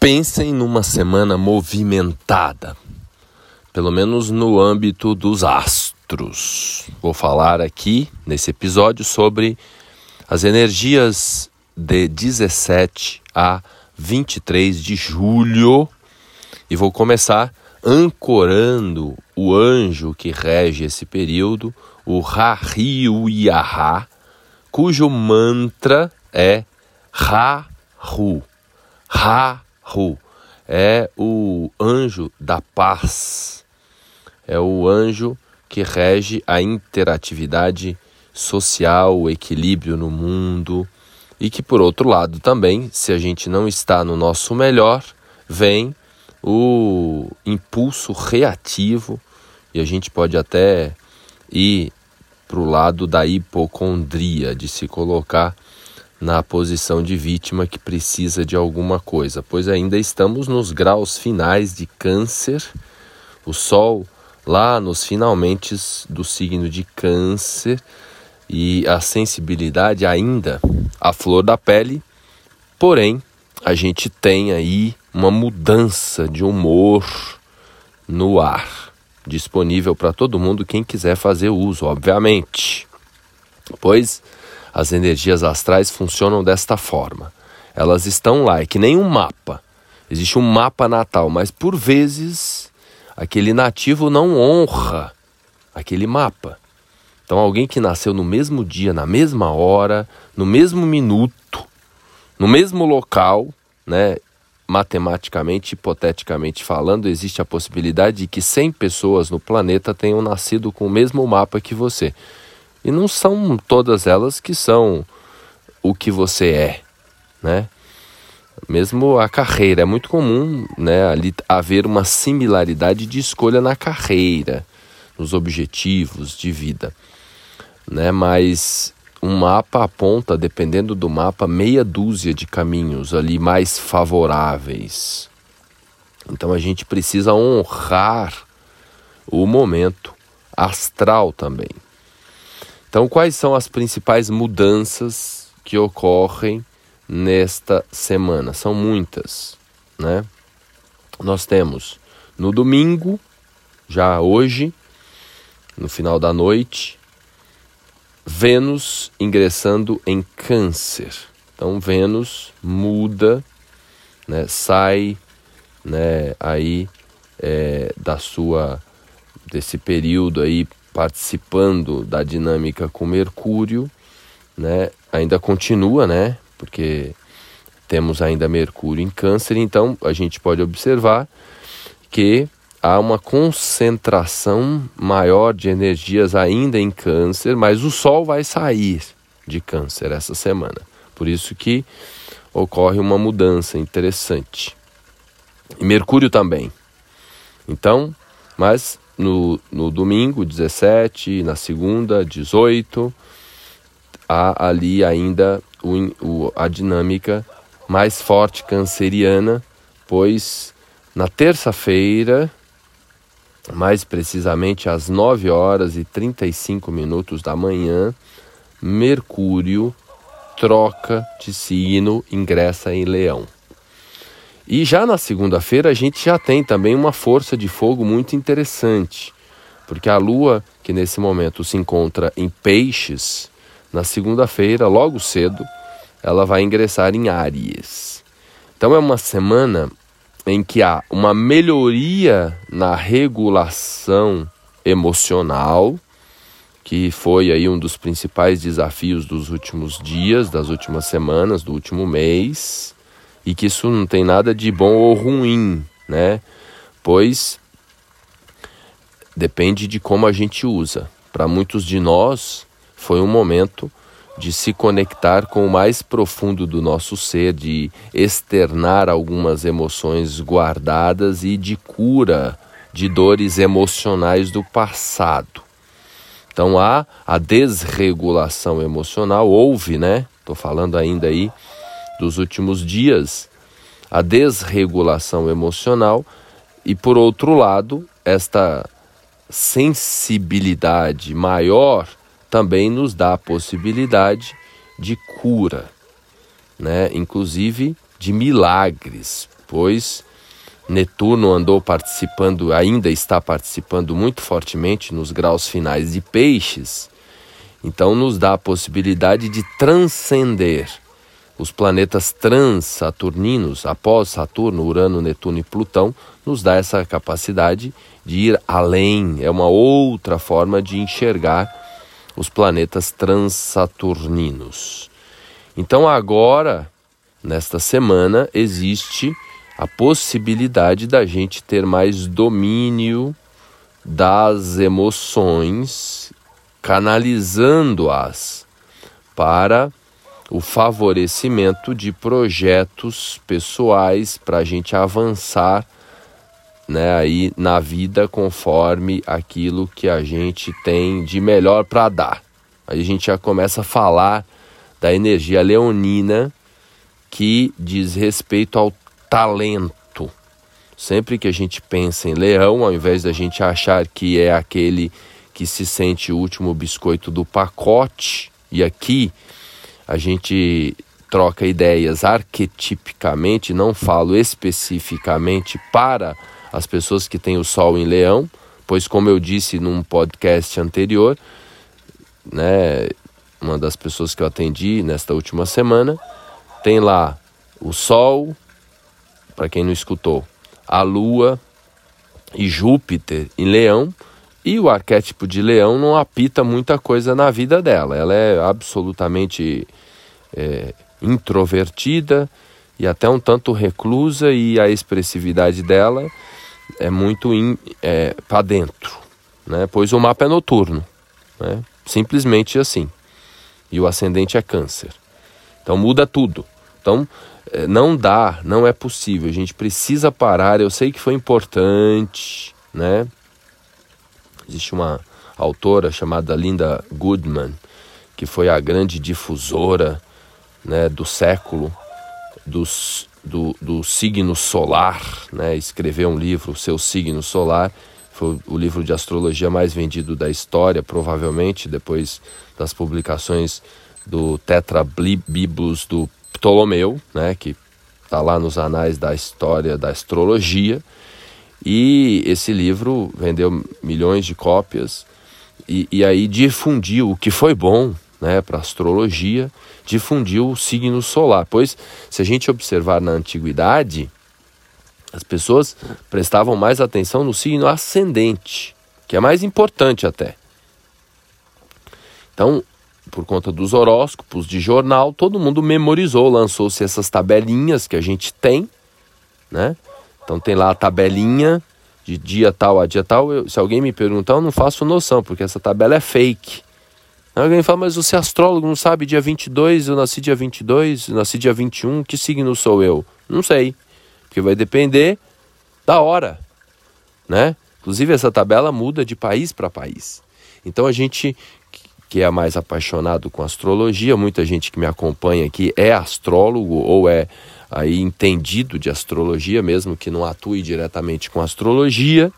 Pensem numa semana movimentada, pelo menos no âmbito dos astros. Vou falar aqui nesse episódio sobre as energias de 17 a 23 de julho e vou começar ancorando o anjo que rege esse período, o Yaha, cujo mantra é Ra-Hu. Ra-Hu é o anjo da paz, é o anjo que rege a interatividade social, o equilíbrio no mundo. E que, por outro lado, também, se a gente não está no nosso melhor, vem o impulso reativo. E a gente pode até ir para o lado da hipocondria, de se colocar na posição de vítima que precisa de alguma coisa, pois ainda estamos nos graus finais de Câncer, o Sol lá nos finalmente do signo de Câncer e a sensibilidade ainda a flor da pele, porém a gente tem aí uma mudança de humor no ar, disponível para todo mundo quem quiser fazer uso, obviamente. Pois as energias astrais funcionam desta forma. Elas estão lá, é que nem um mapa. Existe um mapa natal, mas por vezes aquele nativo não honra aquele mapa. Então, alguém que nasceu no mesmo dia, na mesma hora, no mesmo minuto, no mesmo local, né? Matematicamente, hipoteticamente falando, existe a possibilidade de que 100 pessoas no planeta tenham nascido com o mesmo mapa que você. E não são todas elas que são o que você é, né? Mesmo a carreira, é muito comum né, ali haver uma similaridade de escolha na carreira, nos objetivos de vida né? Mas um mapa aponta, dependendo do mapa, meia dúzia de caminhos ali mais favoráveis. Então a gente precisa honrar o momento astral também. Então, quais são as principais mudanças que ocorrem nesta semana? São muitas, né? Nós temos no domingo, já hoje, no final da noite, Vênus ingressando em Câncer. Então Vênus muda, né, sai, né, aí é, da sua desse período aí participando da dinâmica com Mercúrio, né? Ainda continua, né? Porque temos ainda Mercúrio em Câncer, então a gente pode observar que há uma concentração maior de energias ainda em Câncer, mas o Sol vai sair de Câncer essa semana. Por isso que ocorre uma mudança interessante. E Mercúrio também. Então, mas no, no domingo 17, na segunda 18, há ali ainda o, o, a dinâmica mais forte canceriana, pois na terça-feira mais precisamente às 9 horas e 35 minutos da manhã, Mercúrio troca de signo, ingressa em Leão. E já na segunda-feira a gente já tem também uma força de fogo muito interessante, porque a Lua, que nesse momento se encontra em Peixes, na segunda-feira, logo cedo, ela vai ingressar em Áries. Então é uma semana em que há uma melhoria na regulação emocional, que foi aí um dos principais desafios dos últimos dias, das últimas semanas, do último mês, e que isso não tem nada de bom ou ruim, né? Pois depende de como a gente usa. Para muitos de nós, foi um momento de se conectar com o mais profundo do nosso ser, de externar algumas emoções guardadas e de cura de dores emocionais do passado. Então há a desregulação emocional, houve, né? Estou falando ainda aí dos últimos dias, a desregulação emocional e por outro lado, esta sensibilidade maior também nos dá a possibilidade de cura, né? inclusive de milagres. pois Netuno andou participando, ainda está participando muito fortemente nos graus finais de Peixes, então nos dá a possibilidade de transcender os planetas trans-saturninos, após Saturno, Urano, Netuno e Plutão, nos dá essa capacidade de ir além, é uma outra forma de enxergar os planetas trans-saturninos. Então agora, nesta semana, existe a possibilidade da gente ter mais domínio das emoções, canalizando-as para o favorecimento de projetos pessoais para a gente avançar né, aí na vida conforme aquilo que a gente tem de melhor para dar. Aí a gente já começa a falar da energia leonina que diz respeito ao talento. Sempre que a gente pensa em leão, ao invés da gente achar que é aquele que se sente o último biscoito do pacote, e aqui a gente troca ideias arquetipicamente, não falo especificamente para as pessoas que têm o sol em leão, pois como eu disse num podcast anterior, né, uma das pessoas que eu atendi nesta última semana, tem lá o Sol, para quem não escutou, a Lua e Júpiter em Leão, e o arquétipo de Leão não apita muita coisa na vida dela. Ela é absolutamente é, introvertida e até um tanto reclusa, e a expressividade dela é muito é, para dentro, né? pois o mapa é noturno, né? simplesmente assim e o ascendente é câncer. Então muda tudo. Então eh, não dá, não é possível. A gente precisa parar. Eu sei que foi importante, né? Existe uma autora chamada Linda Goodman, que foi a grande difusora né, do século dos, do, do signo solar, né? escreveu um livro, o seu signo solar, foi o livro de astrologia mais vendido da história, provavelmente, depois das publicações do Tetrabiblos do Ptolomeu, né, que está lá nos anais da história da astrologia. E esse livro vendeu milhões de cópias e, e aí difundiu o que foi bom né, para astrologia, difundiu o signo solar. Pois, se a gente observar na antiguidade, as pessoas prestavam mais atenção no signo ascendente, que é mais importante até. Então, por conta dos horóscopos de jornal, todo mundo memorizou, lançou-se essas tabelinhas que a gente tem, né? Então tem lá a tabelinha de dia tal a dia tal. Eu, se alguém me perguntar, eu não faço noção, porque essa tabela é fake. Alguém fala, mas você é astrólogo, não sabe dia 22, eu nasci dia 22, eu nasci dia 21, que signo sou eu? Não sei, porque vai depender da hora, né? Inclusive essa tabela muda de país para país. Então a gente que é mais apaixonado com astrologia, muita gente que me acompanha aqui é astrólogo ou é aí entendido de astrologia, mesmo que não atue diretamente com astrologia,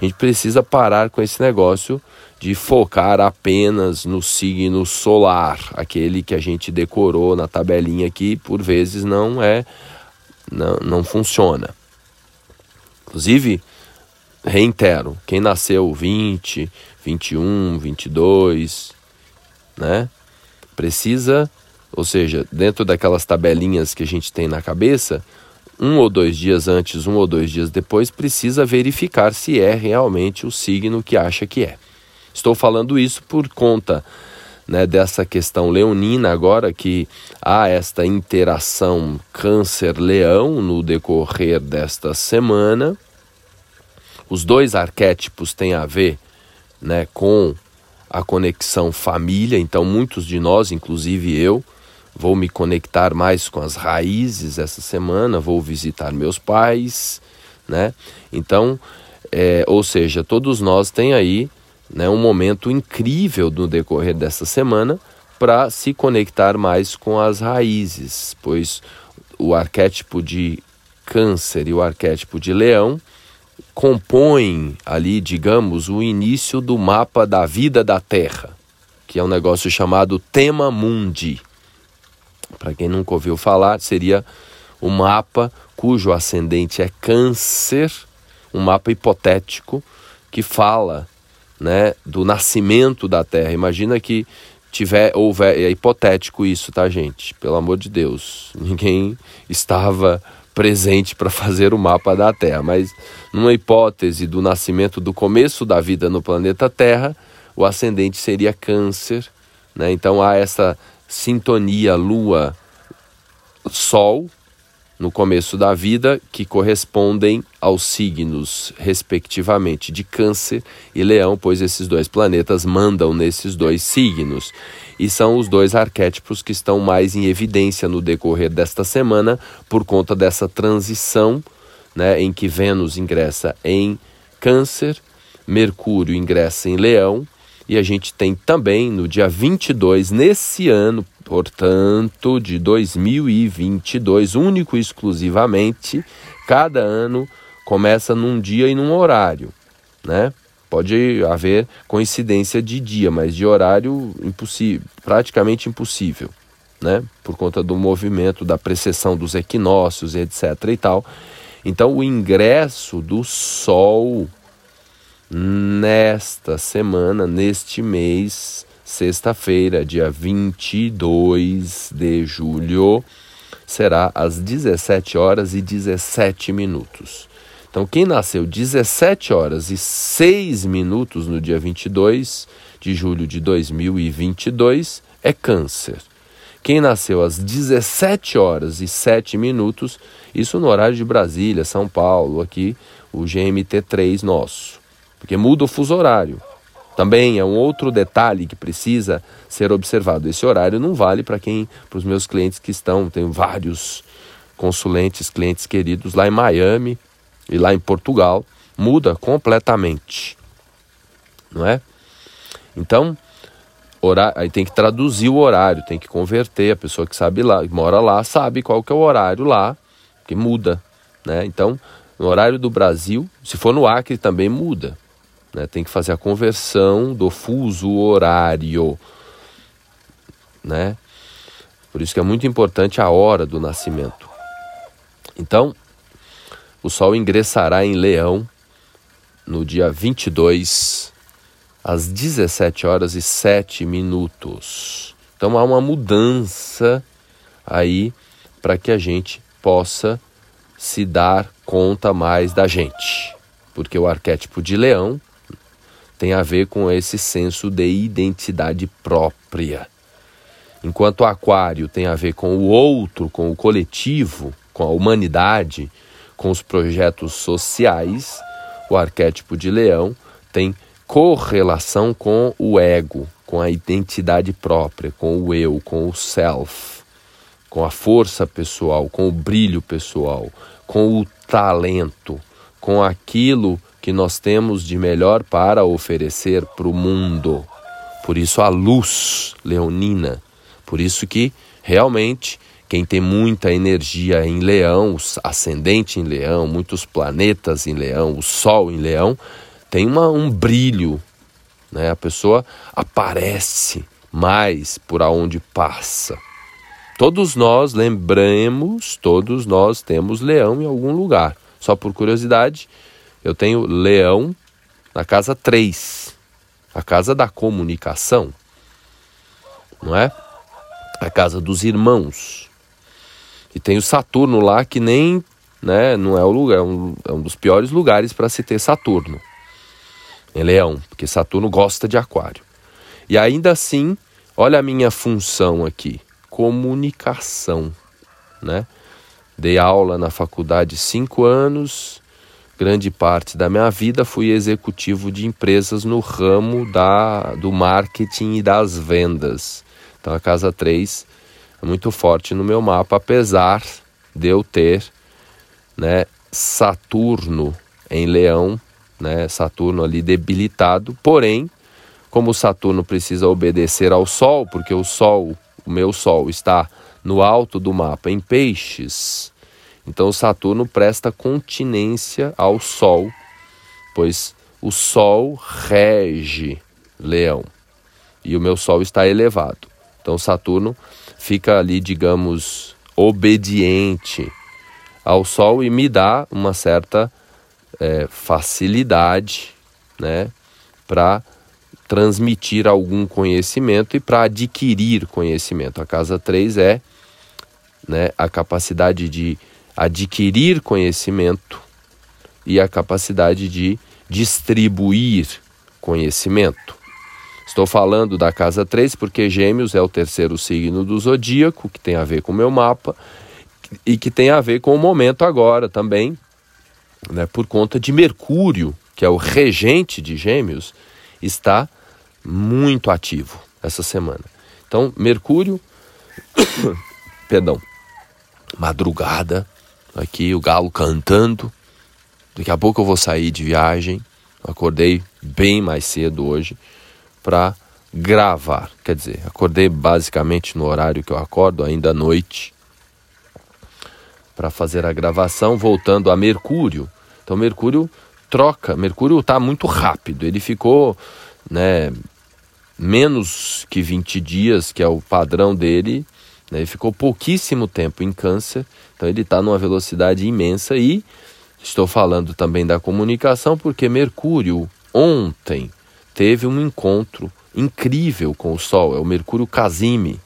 a gente precisa parar com esse negócio de focar apenas no signo solar, aquele que a gente decorou na tabelinha aqui, por vezes não é não, não funciona. Inclusive, reitero, quem nasceu 20, 21, 22, né? Precisa, ou seja, dentro daquelas tabelinhas que a gente tem na cabeça, um ou dois dias antes, um ou dois dias depois, precisa verificar se é realmente o signo que acha que é. Estou falando isso por conta né, dessa questão leonina agora, que há esta interação câncer-leão no decorrer desta semana. Os dois arquétipos têm a ver né, com a conexão família, então muitos de nós, inclusive eu, vou me conectar mais com as raízes essa semana, vou visitar meus pais, né? Então, é, ou seja, todos nós tem aí né, um momento incrível no decorrer dessa semana para se conectar mais com as raízes, pois o arquétipo de câncer e o arquétipo de leão compõem ali, digamos, o início do mapa da vida da Terra, que é um negócio chamado Tema Mundi. Para quem nunca ouviu falar, seria o mapa cujo ascendente é Câncer, um mapa hipotético que fala né, do nascimento da Terra. Imagina que tiver houver é hipotético isso, tá, gente? Pelo amor de Deus, ninguém estava presente para fazer o mapa da Terra, mas numa hipótese do nascimento do começo da vida no planeta Terra, o ascendente seria Câncer, né? Então há essa sintonia Lua Sol no começo da vida, que correspondem aos signos, respectivamente, de Câncer e Leão, pois esses dois planetas mandam nesses dois signos. E são os dois arquétipos que estão mais em evidência no decorrer desta semana, por conta dessa transição né, em que Vênus ingressa em Câncer, Mercúrio ingressa em Leão e a gente tem também no dia 22, nesse ano, portanto, de 2022, único e exclusivamente, cada ano começa num dia e num horário, né? Pode haver coincidência de dia, mas de horário impossível, praticamente impossível, né? Por conta do movimento, da precessão dos equinócios, etc e tal. Então, o ingresso do Sol nesta semana, neste mês, sexta-feira, dia 22 de julho, será às 17 horas e 17 minutos. Então, quem nasceu 17 horas e 6 minutos no dia 22 de julho de 2022 é Câncer. Quem nasceu às 17 horas e 7 minutos, isso no horário de Brasília, São Paulo, aqui o GMT3 nosso porque muda o fuso horário. Também é um outro detalhe que precisa ser observado. Esse horário não vale para quem, para os meus clientes que estão, tenho vários consulentes, clientes queridos lá em Miami e lá em Portugal, muda completamente, não é? Então, horário, aí tem que traduzir o horário, tem que converter. A pessoa que sabe lá, que mora lá, sabe qual que é o horário lá, que muda, né? Então, no horário do Brasil, se for no Acre também muda. Né? Tem que fazer a conversão do fuso horário. Né? Por isso que é muito importante a hora do nascimento. Então, o Sol ingressará em Leão no dia 22, às 17 horas e 7 minutos. Então há uma mudança aí para que a gente possa se dar conta mais da gente. Porque o arquétipo de Leão tem a ver com esse senso de identidade própria. Enquanto aquário tem a ver com o outro, com o coletivo, com a humanidade, com os projetos sociais, o arquétipo de leão tem correlação com o ego, com a identidade própria, com o eu, com o self, com a força pessoal, com o brilho pessoal, com o talento, com aquilo que nós temos de melhor para oferecer para o mundo. Por isso a luz leonina. Por isso que realmente quem tem muita energia em leão, ascendente em leão, muitos planetas em leão, o sol em leão, tem uma, um brilho. Né? A pessoa aparece mais por aonde passa. Todos nós lembremos, todos nós temos leão em algum lugar. Só por curiosidade, eu tenho Leão na casa 3, a casa da comunicação, não é? A casa dos irmãos. E tem o Saturno lá que nem, né, não é o lugar, é um, é um dos piores lugares para se ter Saturno. Em Leão, porque Saturno gosta de Aquário. E ainda assim, olha a minha função aqui, comunicação, né? Dei aula na faculdade cinco anos, grande parte da minha vida fui executivo de empresas no ramo da, do marketing e das vendas. Então a casa 3 é muito forte no meu mapa, apesar de eu ter né, Saturno em Leão, né, Saturno ali debilitado, porém, como Saturno precisa obedecer ao Sol, porque o Sol, o meu Sol, está no alto do mapa em Peixes, então Saturno presta continência ao Sol, pois o Sol rege Leão e o meu Sol está elevado. Então Saturno fica ali, digamos, obediente ao Sol e me dá uma certa é, facilidade né, para transmitir algum conhecimento e para adquirir conhecimento. A casa 3 é né, a capacidade de adquirir conhecimento e a capacidade de distribuir conhecimento. Estou falando da casa 3 porque Gêmeos é o terceiro signo do zodíaco, que tem a ver com o meu mapa e que tem a ver com o momento agora também, né, por conta de Mercúrio, que é o regente de Gêmeos, está muito ativo essa semana. Então, Mercúrio, perdão, madrugada, aqui o galo cantando. Daqui a pouco eu vou sair de viagem. Acordei bem mais cedo hoje para gravar. Quer dizer, acordei basicamente no horário que eu acordo, ainda à noite, para fazer a gravação, voltando a Mercúrio. Então, Mercúrio troca. Mercúrio está muito rápido. Ele ficou, né, menos que 20 dias, que é o padrão dele. Né, ele ficou pouquíssimo tempo em Câncer. Então, ele está numa velocidade imensa e estou falando também da comunicação porque Mercúrio ontem teve um encontro incrível com o Sol, é o Mercúrio Casime.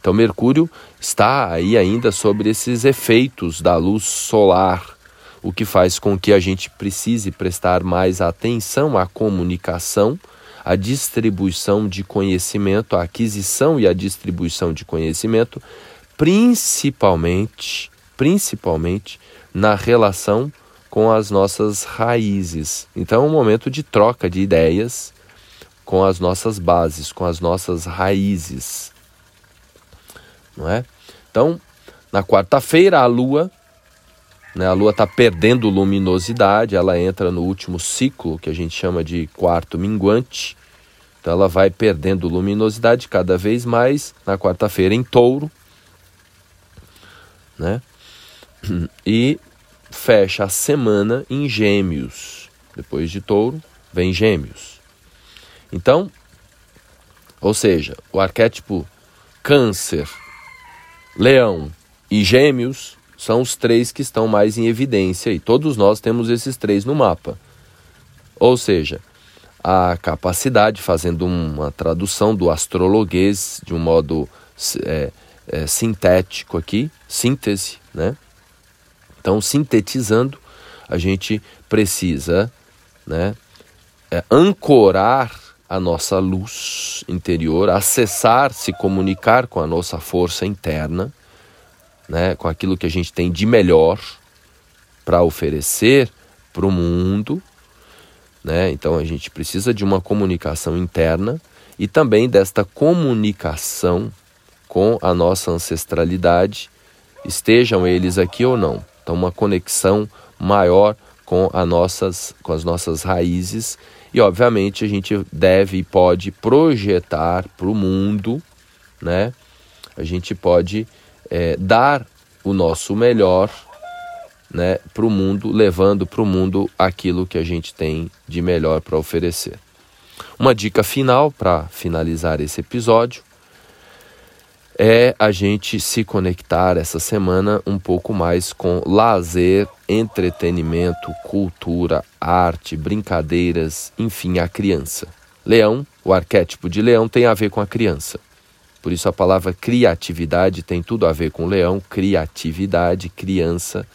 Então, Mercúrio está aí ainda sobre esses efeitos da luz solar, o que faz com que a gente precise prestar mais atenção à comunicação, à distribuição de conhecimento, à aquisição e à distribuição de conhecimento, principalmente, principalmente na relação com as nossas raízes. Então é um momento de troca de ideias com as nossas bases, com as nossas raízes. Não é? Então, na quarta-feira, a Lua, né, a Lua está perdendo luminosidade, ela entra no último ciclo, que a gente chama de quarto minguante. Então, ela vai perdendo luminosidade cada vez mais na quarta-feira em touro. Né? E fecha a semana em Gêmeos. Depois de Touro, vem Gêmeos. Então, ou seja, o arquétipo Câncer, Leão e Gêmeos são os três que estão mais em evidência e todos nós temos esses três no mapa. Ou seja, a capacidade, fazendo uma tradução do astrologuês de um modo é, é, sintético aqui, síntese, né? Então, sintetizando, a gente precisa né, é, ancorar a nossa luz interior, acessar, se comunicar com a nossa força interna, né, com aquilo que a gente tem de melhor para oferecer para o mundo. Né? Então a gente precisa de uma comunicação interna e também desta comunicação com a nossa ancestralidade, estejam eles aqui ou não. Então, uma conexão maior com, a nossas, com as nossas raízes. E, obviamente, a gente deve e pode projetar para o mundo, né? A gente pode é, dar o nosso melhor né, para o mundo, levando para o mundo aquilo que a gente tem de melhor para oferecer. Uma dica final para finalizar esse episódio é a gente se conectar essa semana um pouco mais com lazer, entretenimento, cultura, arte, brincadeiras, enfim, a criança. Leão, o arquétipo de leão tem a ver com a criança. Por isso a palavra criatividade tem tudo a ver com leão, criatividade, criança.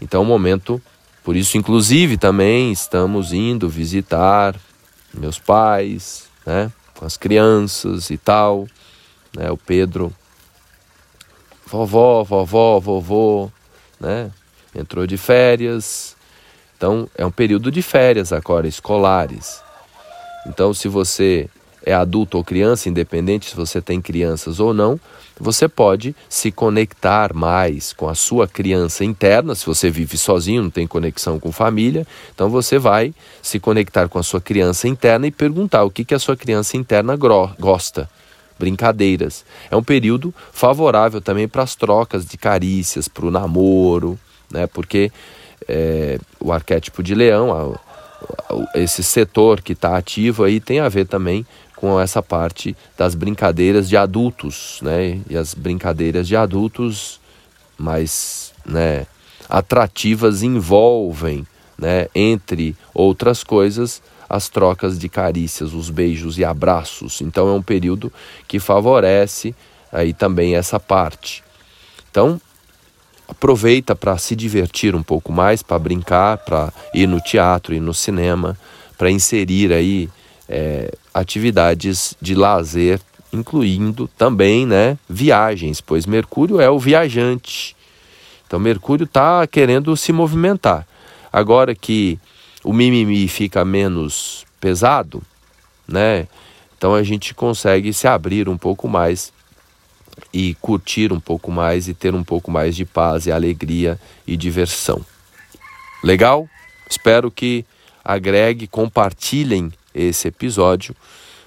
Então, é momento, por isso, inclusive, também estamos indo visitar meus pais, né, com as crianças e tal né? O Pedro, vovó, vovó, vovô, né? Entrou de férias. Então, é um período de férias agora, escolares. Então, se você é adulto ou criança, independente se você tem crianças ou não, você pode se conectar mais com a sua criança interna. Se você vive sozinho, não tem conexão com família, então você vai se conectar com a sua criança interna e perguntar o que, que a sua criança interna gosta brincadeiras. É um período favorável também para as trocas de carícias, para o namoro, né? porque é, o arquétipo de leão, a, a, esse setor que está ativo aí tem a ver também com essa parte das brincadeiras de adultos, né? E as brincadeiras de adultos mais, né, atrativas envolvem, né, entre outras coisas, as trocas de carícias, os beijos e abraços. Então é um período que favorece aí também essa parte. Então aproveita para se divertir um pouco mais, para brincar, para ir no teatro, ir no cinema, para inserir aí é, atividades de lazer, incluindo também né, viagens, pois Mercúrio é o viajante. Então Mercúrio está querendo se movimentar. Agora que o mimimi fica menos pesado, né? Então a gente consegue se abrir um pouco mais e curtir um pouco mais e ter um pouco mais de paz e alegria e diversão. Legal? Espero que agregue, compartilhem esse episódio.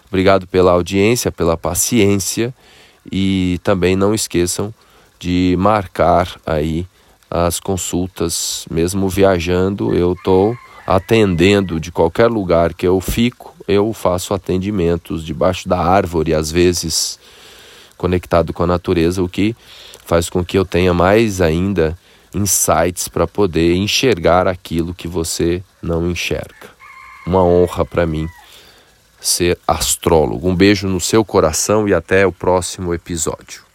Obrigado pela audiência, pela paciência e também não esqueçam de marcar aí as consultas, mesmo viajando, eu estou atendendo de qualquer lugar que eu fico, eu faço atendimentos debaixo da árvore, às vezes conectado com a natureza, o que faz com que eu tenha mais ainda insights para poder enxergar aquilo que você não enxerga. Uma honra para mim ser astrólogo. Um beijo no seu coração e até o próximo episódio.